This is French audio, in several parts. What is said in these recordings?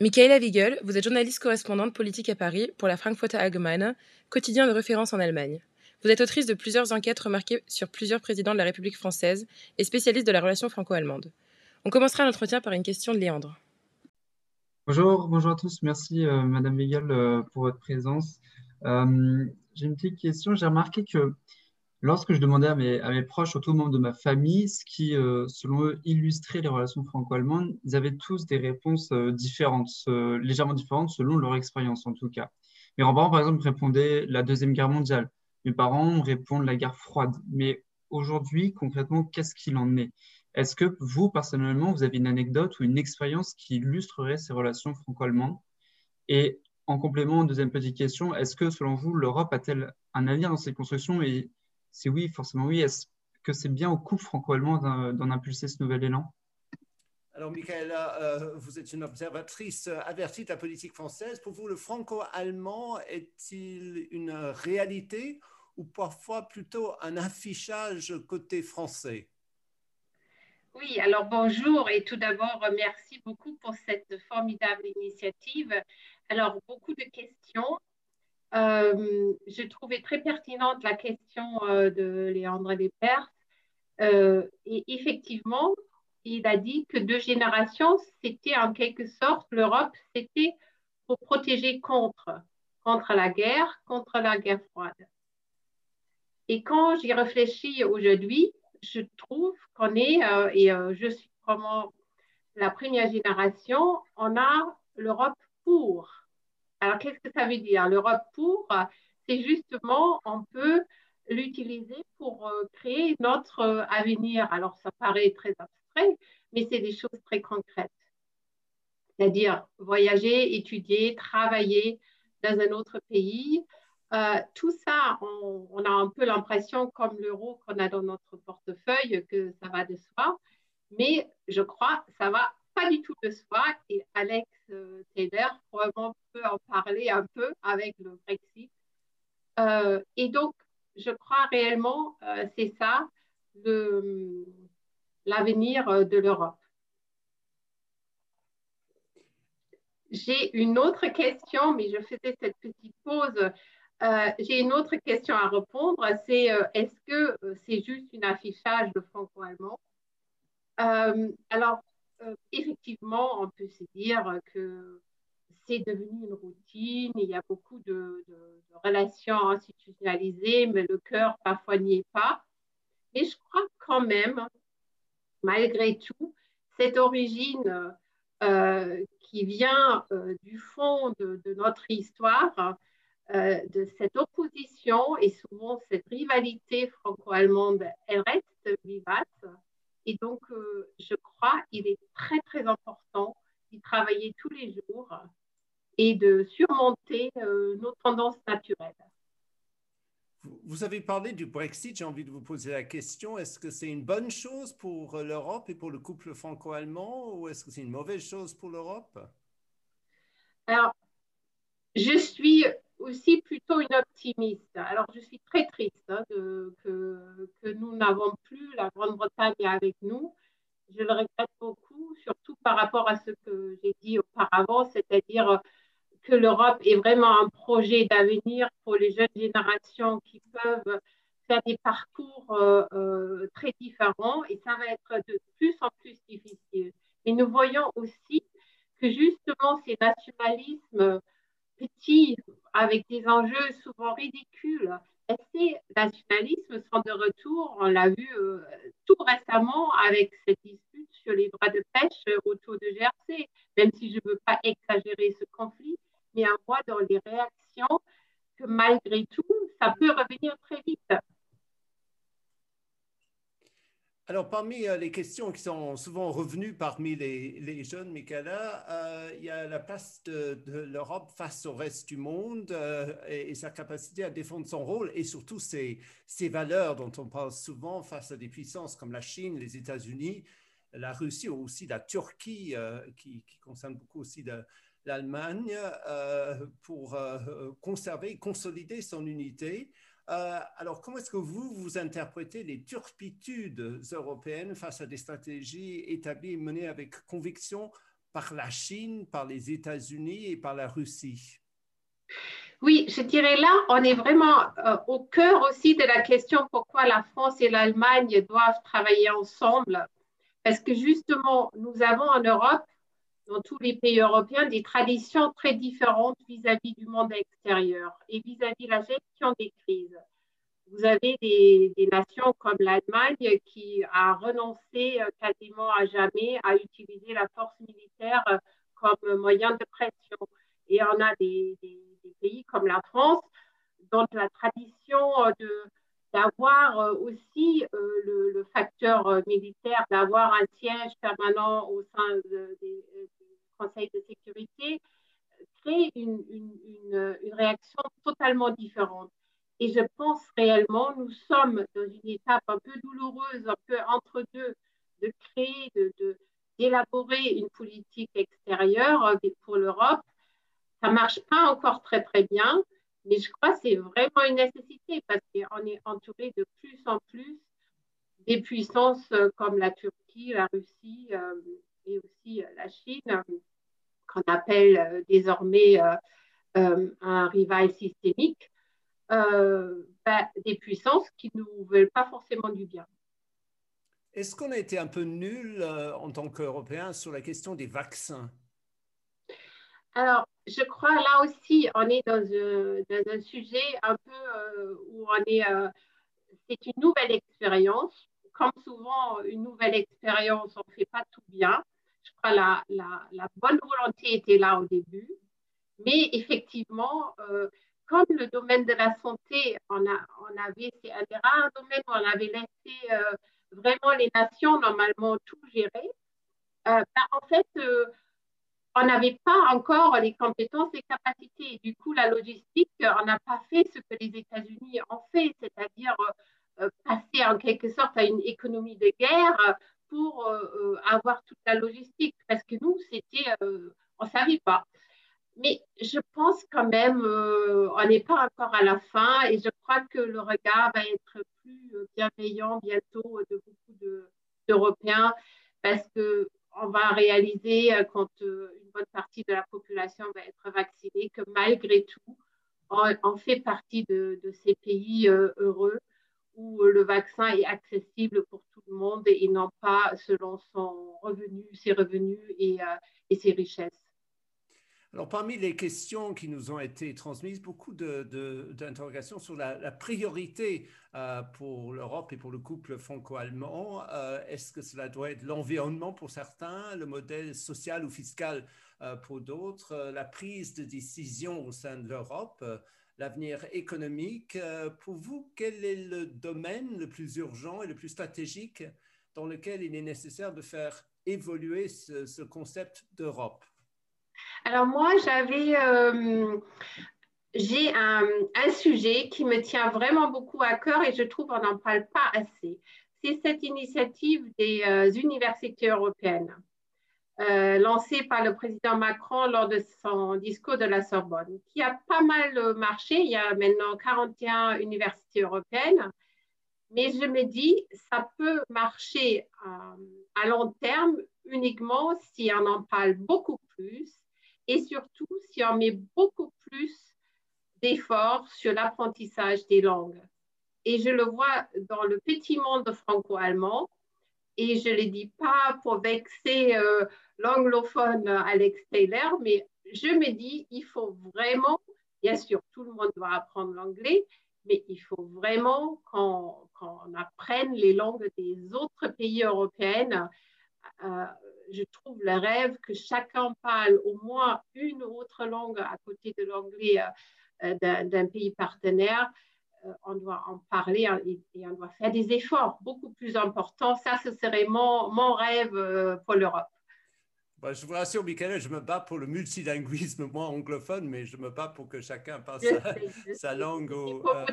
Michaela Wiegel, vous êtes journaliste correspondante politique à Paris pour la Frankfurter Allgemeine, quotidien de référence en Allemagne. Vous êtes autrice de plusieurs enquêtes remarquées sur plusieurs présidents de la République française et spécialiste de la relation franco-allemande. On commencera l'entretien par une question de Léandre. Bonjour, bonjour à tous. Merci, euh, Madame Wiegel, euh, pour votre présence. Euh, j'ai une petite question. J'ai remarqué que lorsque je demandais à mes, à mes proches, surtout membres de ma famille, ce qui, euh, selon eux, illustrait les relations franco-allemandes, ils avaient tous des réponses euh, différentes, euh, légèrement différentes selon leur expérience en tout cas. Mes grands-parents, par exemple, répondaient la Deuxième Guerre mondiale. Mes parents répondent la guerre froide. Mais aujourd'hui, concrètement, qu'est-ce qu'il en est? Est-ce que vous, personnellement, vous avez une anecdote ou une expérience qui illustrerait ces relations franco-allemandes? Et en complément, deuxième petite question, est-ce que, selon vous, l'Europe a-t-elle un avenir dans ces constructions? Et si oui, forcément oui, est-ce que c'est bien au couple franco-allemand d'en impulser ce nouvel élan? Alors, Michaela, euh, vous êtes une observatrice avertie de la politique française. Pour vous, le franco-allemand est-il une réalité ou parfois plutôt un affichage côté français? Oui, alors bonjour et tout d'abord, merci beaucoup pour cette formidable initiative. Alors, beaucoup de questions. Euh, je trouvais très pertinente la question euh, de Léandre Despers. Euh, et effectivement, il a dit que deux générations, c'était en quelque sorte, l'Europe, c'était pour protéger contre la guerre, contre la guerre froide. Et quand j'y réfléchis aujourd'hui, je trouve qu'on est, et je suis vraiment la première génération, on a l'Europe pour. Alors, qu'est-ce que ça veut dire? L'Europe pour, c'est justement, on peut l'utiliser pour euh, créer notre euh, avenir. Alors, ça paraît très abstrait, mais c'est des choses très concrètes. C'est-à-dire voyager, étudier, travailler dans un autre pays. Euh, tout ça, on, on, a un peu l'impression, comme l'euro qu'on a dans notre portefeuille, que ça va de soi. Mais je crois que ça va pas du tout de soi. Et Alex euh, Taylor probablement peut en parler un peu avec le Brexit. Euh, et donc, je crois réellement, euh, c'est ça, l'avenir de l'Europe. J'ai une autre question, mais je faisais cette petite pause. J'ai une autre question à répondre. C'est est-ce que c'est juste un affichage de franco-allemand? Alors, euh, effectivement, on peut se dire que c'est devenu une routine, il y a beaucoup de, relations institutionnalisées, mais le cœur parfois n'y est pas. Mais je crois quand même, malgré tout, cette origine euh, qui vient euh, du fond de, notre histoire, de cette opposition et souvent cette rivalité franco-allemande, elle reste vivace. Et donc, euh, je crois qu'il est très, très important d'y travailler tous les jours et de surmonter euh, nos tendances naturelles. Vous avez parlé du Brexit, j'ai envie de vous poser la question, est-ce que c'est une bonne chose pour l'Europe et pour le couple franco-allemand ou est-ce que c'est une mauvaise chose pour l'Europe? Alors, je suis aussi plutôt une optimiste. Alors, je suis très triste hein, que, nous n'avons plus la Grande-Bretagne avec nous. Je le regrette beaucoup, surtout par rapport à ce que j'ai dit auparavant, c'est-à-dire que l'Europe est vraiment un projet d'avenir pour les jeunes générations qui peuvent faire des parcours euh, euh, très différents et ça va être de plus en plus difficile. Mais nous voyons aussi que justement ces nationalismes avec des enjeux souvent ridicules. Et ces nationalismes sont de retour, on l'a vu euh, tout récemment avec cette dispute sur les droits de pêche autour de GRC, même si je ne veux pas exagérer ce conflit, mais on voit dans les réactions que malgré tout, ça peut revenir très vite. Alors, parmi euh, les questions qui sont souvent revenues parmi les, jeunes, Michaela, euh, il y a la place de, l'Europe face au reste du monde euh, et, sa capacité à défendre son rôle et surtout ses, valeurs dont on parle souvent face à des puissances comme la Chine, les États-Unis, la Russie ou aussi la Turquie, qui, qui, concerne beaucoup aussi l'Allemagne, pour conserver et consolider son unité. Euh, alors, comment est-ce que vous, vous interprétez les turpitudes européennes face à des stratégies établies et menées avec conviction par la Chine, par les États-Unis et par la Russie? Oui, je dirais là, on est vraiment euh, au cœur aussi de la question pourquoi la France et l'Allemagne doivent travailler ensemble. Parce que justement, nous avons en Europe, dans tous les pays européens, des traditions très différentes vis-à-vis du monde extérieur et vis-à-vis de la gestion des crises. Vous avez des, nations comme l'Allemagne qui a renoncé euh, quasiment à jamais à utiliser la force militaire euh, comme moyen de pression. Et on a des pays comme la France, dont la tradition euh, de, d'avoir euh, aussi euh, le, facteur militaire, d'avoir un siège permanent au sein des, conseils de sécurité, crée une, une, une, réaction totalement différente. Et je pense réellement, nous sommes dans une étape un peu douloureuse, un peu entre deux, de créer, de, de, d'élaborer une politique extérieure pour l'Europe ça ne marche pas encore très, très bien, mais je crois que c'est vraiment une nécessité parce qu'on est entouré de plus en plus des puissances euh, comme la Turquie, la Russie euh, et aussi euh, la Chine, qu'on appelle désormais un rival systémique, bah, des puissances qui ne nous veulent pas forcément du bien. Est-ce qu'on a été un peu nul en tant qu'Européens sur la question des vaccins? Alors, je crois là aussi, on est dans un, sujet un peu euh, où on est, euh, c'est une nouvelle expérience. Comme souvent, une nouvelle expérience, on ne fait pas tout bien. Je crois que la, la, bonne volonté était là au début. Mais effectivement, euh, comme le domaine de la santé, on, a, on avait, c'est un des rares domaines où on avait laissé vraiment les nations normalement tout gérer. Ben, en fait, on n'avait pas encore les compétences et capacités. Du coup, la logistique, on n'a pas fait ce que les États-Unis ont fait, c'est-à-dire euh, passer en quelque sorte à une économie de guerre pour euh, euh, avoir toute la logistique, parce que nous, c'était, on ne savait pas. Mais je pense quand même, on n'est pas encore à la fin et je crois que le regard va être plus bienveillant bientôt de beaucoup d'Européens parce que on va réaliser euh, quand euh, une bonne partie de la population va être vaccinée que malgré tout, on, fait partie de, ces pays euh, heureux où le vaccin est accessible pour tout le monde et non pas selon son revenu, ses revenus et ses richesses. Alors, parmi les questions qui nous ont été transmises, beaucoup d'interrogations sur la, priorité euh, pour l'Europe et pour le couple franco-allemand. Euh, est-ce que cela doit être l'environnement pour certains, le modèle social ou fiscal euh, pour d'autres, la prise de décision au sein de l'Europe, l'avenir économique Pour vous, quel est le domaine le plus urgent et le plus stratégique dans lequel il est nécessaire de faire évoluer ce concept d'Europe? Alors moi, j'avais, euh, j'ai un, sujet qui me tient vraiment beaucoup à cœur et je trouve qu'on n'en parle pas assez. C'est cette initiative des euh, universités européennes. Euh, lancée par le président Macron lors de son discours de la Sorbonne, qui a pas mal marché. Il y a maintenant 41 universités européennes. Mais je me dis, ça peut marcher à long terme uniquement si on en parle beaucoup plus et surtout si on met beaucoup plus d'efforts sur l'apprentissage des langues. Et je le vois dans le petit monde franco-allemand, et je ne le dis pas pour vexer euh, l'anglophone Alex Taylor, mais je me dis, il faut vraiment, bien sûr, tout le monde doit apprendre l'anglais, mais il faut vraiment qu'on apprenne les langues des autres pays européens. Euh, je trouve le rêve que chacun parle au moins une autre langue à côté de l'anglais euh, euh, d'un pays partenaire. Euh, on doit en parler et, on doit faire des efforts beaucoup plus importants. Ça, ce serait mon, mon rêve pour l'Europe. Bah, je vous rassure, Michael, je me bats pour le multilinguisme, moi anglophone, mais je me bats pour que chacun parle sa, langue au, euh,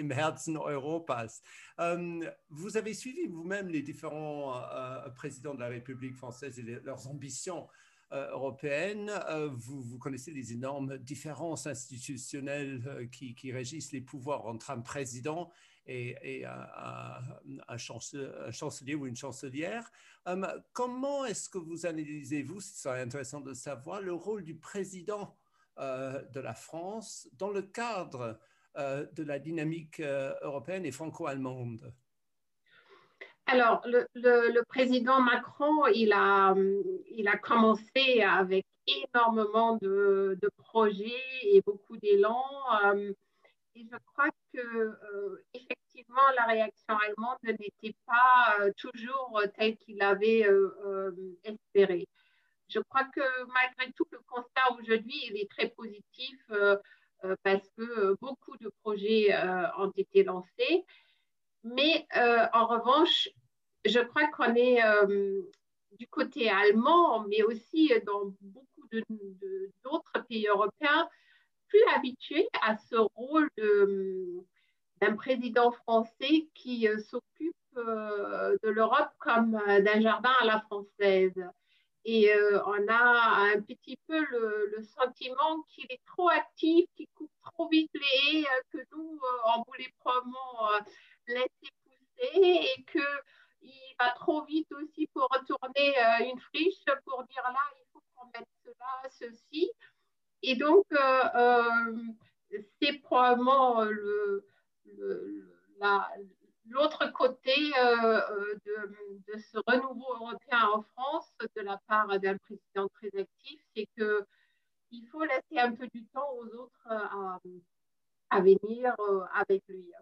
im Herzen Europas. Euh, vous avez suivi vous-même les différents euh, présidents de la République française et leurs ambitions européennes. Vous, vous, connaissez les énormes différences institutionnelles qui, qui, régissent les pouvoirs entre un président et, un, chancelier, ou une chancelière. comment est-ce que vous analysez-vous, ce serait intéressant de savoir, le rôle du président de la France dans le cadre de la dynamique européenne et franco-allemande? Alors, le, président Macron, il a, il a commencé avec énormément de, projets et beaucoup d'élan. Euh, et je crois que euh, effectivement, la réaction allemande n'était pas euh, toujours telle qu'il avait espéré. Je crois que malgré tout, le constat aujourd'hui, est très positif parce que beaucoup de projets ont été lancés. Mais en revanche, je crois qu'on est euh, du côté allemand, mais aussi dans beaucoup d'autres pays européens, plus habitués à ce rôle d'un président français qui euh, s'occupe euh, de l'Europe comme d'un jardin à la française. Et on a un petit peu le, sentiment qu'il est trop actif, qu'il coupe trop vite les haies, que nous, on voulait probablement laisser pousser et que il va trop vite aussi pour retourner euh, une friche pour dire là, il faut qu'on mette cela, ceci. Et donc, euh, euh, c'est probablement l'autre côté de, ce renouveau européen en France de la part d'un président très actif, c'est qu'il faut laisser un peu du temps aux autres à venir avec lui.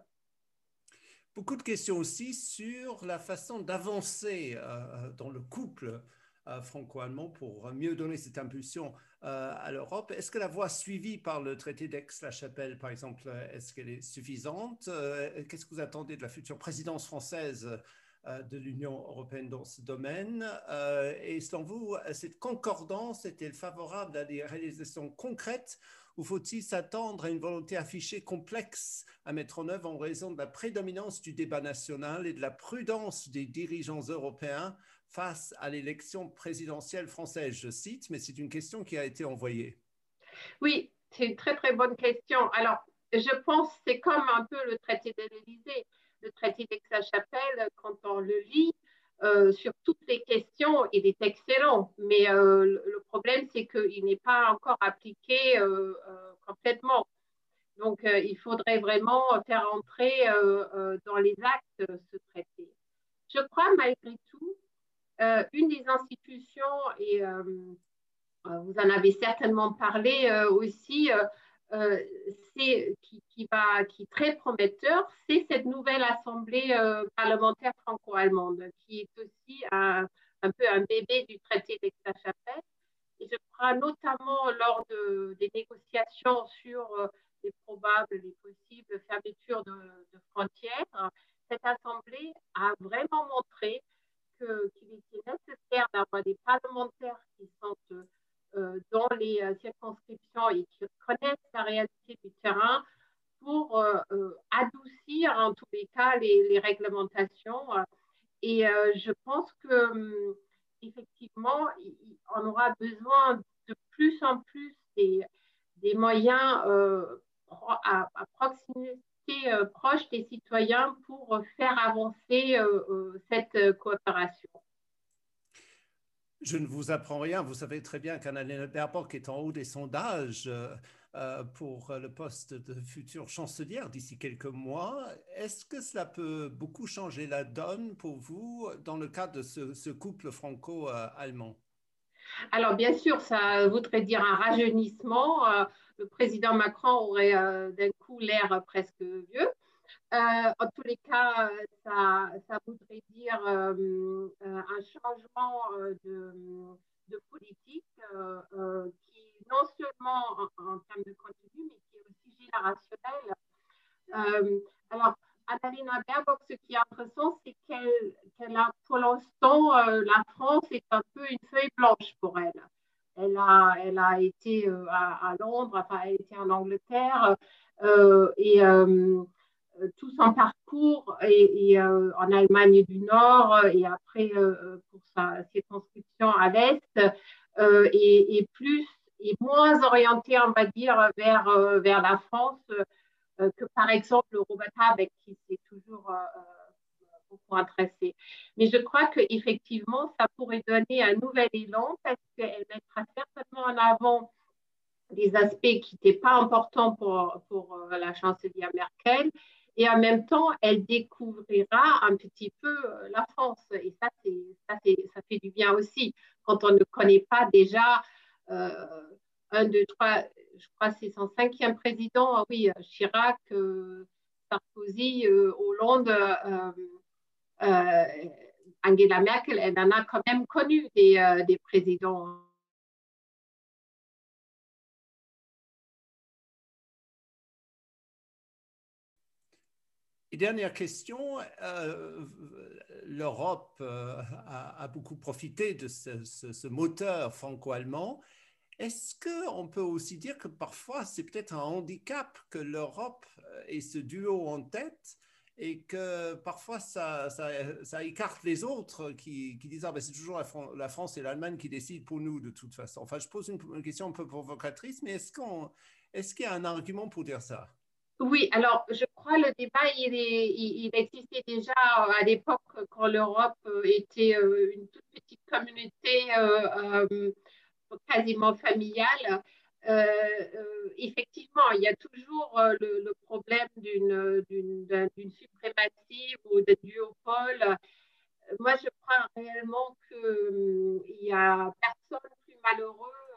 Beaucoup de questions aussi sur la façon d'avancer euh, dans le couple euh, franco-allemand pour mieux donner cette impulsion euh, à l'Europe. Est-ce que la voie suivie par le traité d'Aix-la-Chapelle, par exemple, est-ce qu'elle est suffisante Qu'est-ce que vous attendez de la future présidence française de l'Union européenne dans ce domaine Et selon vous, cette concordance est-elle favorable à des réalisations concrètes ou faut-il s'attendre à une volonté affichée complexe à mettre en œuvre en raison de la prédominance du débat national et de la prudence des dirigeants européens face à l'élection présidentielle française Je cite, mais c'est une question qui a été envoyée. Oui, c'est une très très bonne question. Alors, je pense que c'est comme un peu le traité de l'Élysée. Le traité d'Aix-la-Chapelle, quand on le lit, euh, sur toutes les questions, il est excellent, mais euh, le problème, c'est qu'il n'est pas encore appliqué euh, complètement. Donc, il faudrait vraiment faire entrer dans les actes ce traité. Je crois, malgré tout, une des institutions, et vous en avez certainement parlé aussi, euh, qui, est très prometteur, c'est cette nouvelle assemblée euh, parlementaire franco-allemande, qui est aussi un, peu un bébé du traité d'Aix-la-Chapelle. Et je crois notamment lors de, des négociations sur euh, les probables, les possibles fermetures de, frontières, cette assemblée a vraiment montré que, d'avoir des parlementaires qui sont euh, dans les euh, circonscriptions et qui connaissent la réalité du terrain pour euh, adoucir en tous les cas les, réglementations. Et je pense que hum, effectivement, on aura besoin de plus en plus des, des moyens à, proximité proche des citoyens pour faire avancer cette coopération. Je ne vous apprends rien. Vous savez très bien qu'Annalena Baerbock est en haut des sondages euh, euh, pour le poste de future chancelière d'ici quelques mois. Est-ce que cela peut beaucoup changer la donne pour vous dans le cadre de ce, couple franco-allemand? Alors, bien sûr, ça voudrait dire un rajeunissement. Euh, le président Macron aurait d'un coup l'air presque vieux. Euh, en tous les cas, ça, ça voudrait dire euh, un changement euh, de, de politique qui, non seulement en, termes de contenu, mais qui est aussi générationnel. alors, Annalena Baerbock, ce qui est intéressant, c'est qu'elle a, pour l'instant, la France est un peu une feuille blanche pour elle. Elle a, elle a été à, Londres, enfin, elle a été en Angleterre, et euh, tout son parcours et, euh, en Allemagne du Nord euh, et après pour sa circonscription à l'Est et, plus et moins orienté, on va dire, vers, vers la France que par exemple le Robert avec qui c'est toujours beaucoup intéressé. Mais je crois qu'effectivement, ça pourrait donner un nouvel élan parce qu'elle mettra certainement en avant des aspects qui n'étaient pas importants pour, pour euh, la chancelière Merkel. Et en même temps, elle découvrira un petit peu euh, la France. Et ça, ça, ça fait du bien aussi. Quand on ne connaît pas déjà euh, un, deux, trois, je crois c'est son cinquième président, ah oui, Chirac, Sarkozy, Hollande, Angela Merkel, elle en a quand même connu des, des présidents Et dernière question, euh, l'Europe euh, a, beaucoup profité de ce, moteur franco-allemand. Est-ce qu'on peut aussi dire que parfois c'est peut-être un handicap que l'Europe ait ce duo en tête et que parfois ça, ça, écarte les autres qui, disent ah ben c'est toujours la, France et l'Allemagne qui décident pour nous de toute façon. Enfin, je pose une, question un peu provocatrice, mais est-ce qu'on est-ce qu'il y a un argument pour dire ça? Oui, alors je crois le débat, il, il, existait déjà à l'époque quand l'Europe euh, était euh, une toute petite communauté euh, quasiment familiale. effectivement, il y a toujours le, problème d'une suprématie ou d'un duopole. Moi, je crois réellement qu'il n'y a personne plus malheureux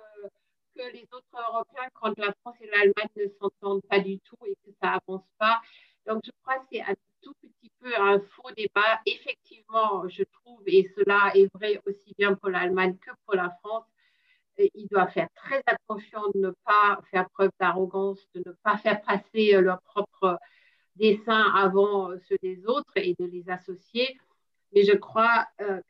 que les autres Européens quand la France et l'Allemagne ne s'entendent pas du tout et que ça avance pas. Donc, je crois que c'est un tout petit peu un faux débat. Effectivement, je trouve, et cela est vrai aussi bien pour l'Allemagne que pour la France, ils doivent faire très attention de ne pas faire preuve d'arrogance, de ne pas faire passer leur propre dessin avant ceux des autres et de les associer. Mais je crois euh,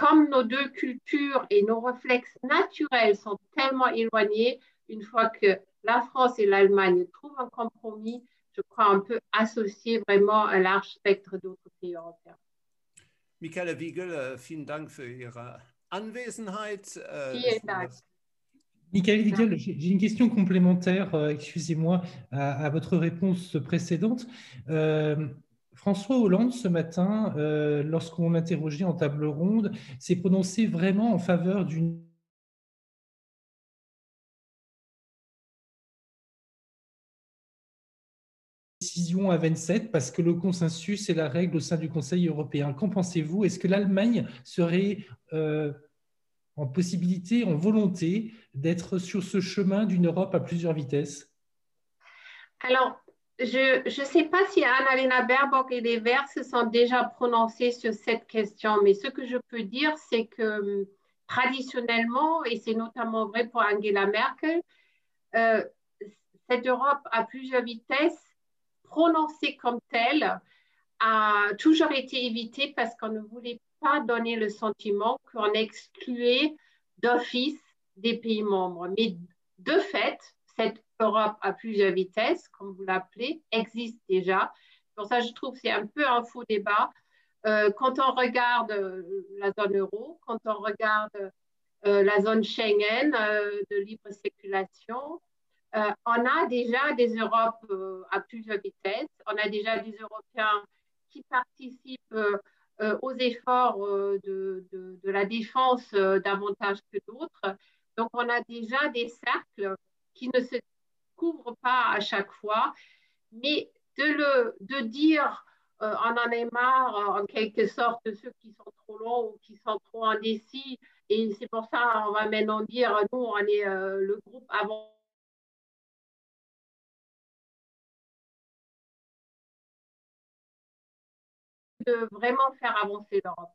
comme nos deux cultures et nos réflexes naturels sont tellement éloignés, une fois que la France et l'Allemagne trouvent un compromis, je crois on peut associer vraiment un large spectre d'autres pays européens. Michaela Wiegel, euh, vielen Dank für Ihre Anwesenheit. Äh, vielen Dank. Michael Wiegel, j'ai une question complémentaire, euh, excusez-moi, à, à, votre réponse précédente. Euh, François Hollande, ce matin, euh, lorsqu'on l'interrogeait en table ronde, s'est prononcé vraiment en faveur d'une décision à 27 parce que le consensus est la règle au sein du Conseil européen. Qu'en pensez-vous? Est-ce que l'Allemagne serait euh, en possibilité, en volonté d'être sur ce chemin d'une Europe à plusieurs vitesses? Je ne sais pas si Annalena Baerbock et les Verts se sont déjà prononcés sur cette question, mais ce que je peux dire, c'est que hum, traditionnellement, et c'est notamment vrai pour Angela Merkel, euh, cette Europe à plusieurs vitesses, prononcée comme telle, a toujours été évitée parce qu'on ne voulait pas donner le sentiment qu'on excluait d'office des pays membres. Mais de fait, cette Europe à plusieurs vitesses, comme vous l'appelez, existe déjà. Pour ça, je trouve que c'est un peu un faux débat. Euh, quand on regarde euh, la zone euro, quand on regarde euh, la zone Schengen de libre circulation, on a déjà des Europes à plusieurs vitesses, on a déjà des Européens qui participent aux efforts de, la défense davantage que d'autres. Donc, on a déjà des cercles qui ne se couvre pas à chaque fois, mais de, le, de dire euh, on en est marre en quelque sorte ceux qui sont trop longs ou qui sont trop indécis, et c'est pour ça on va maintenant dire nous on est euh, le groupe avant de vraiment faire avancer l'Europe.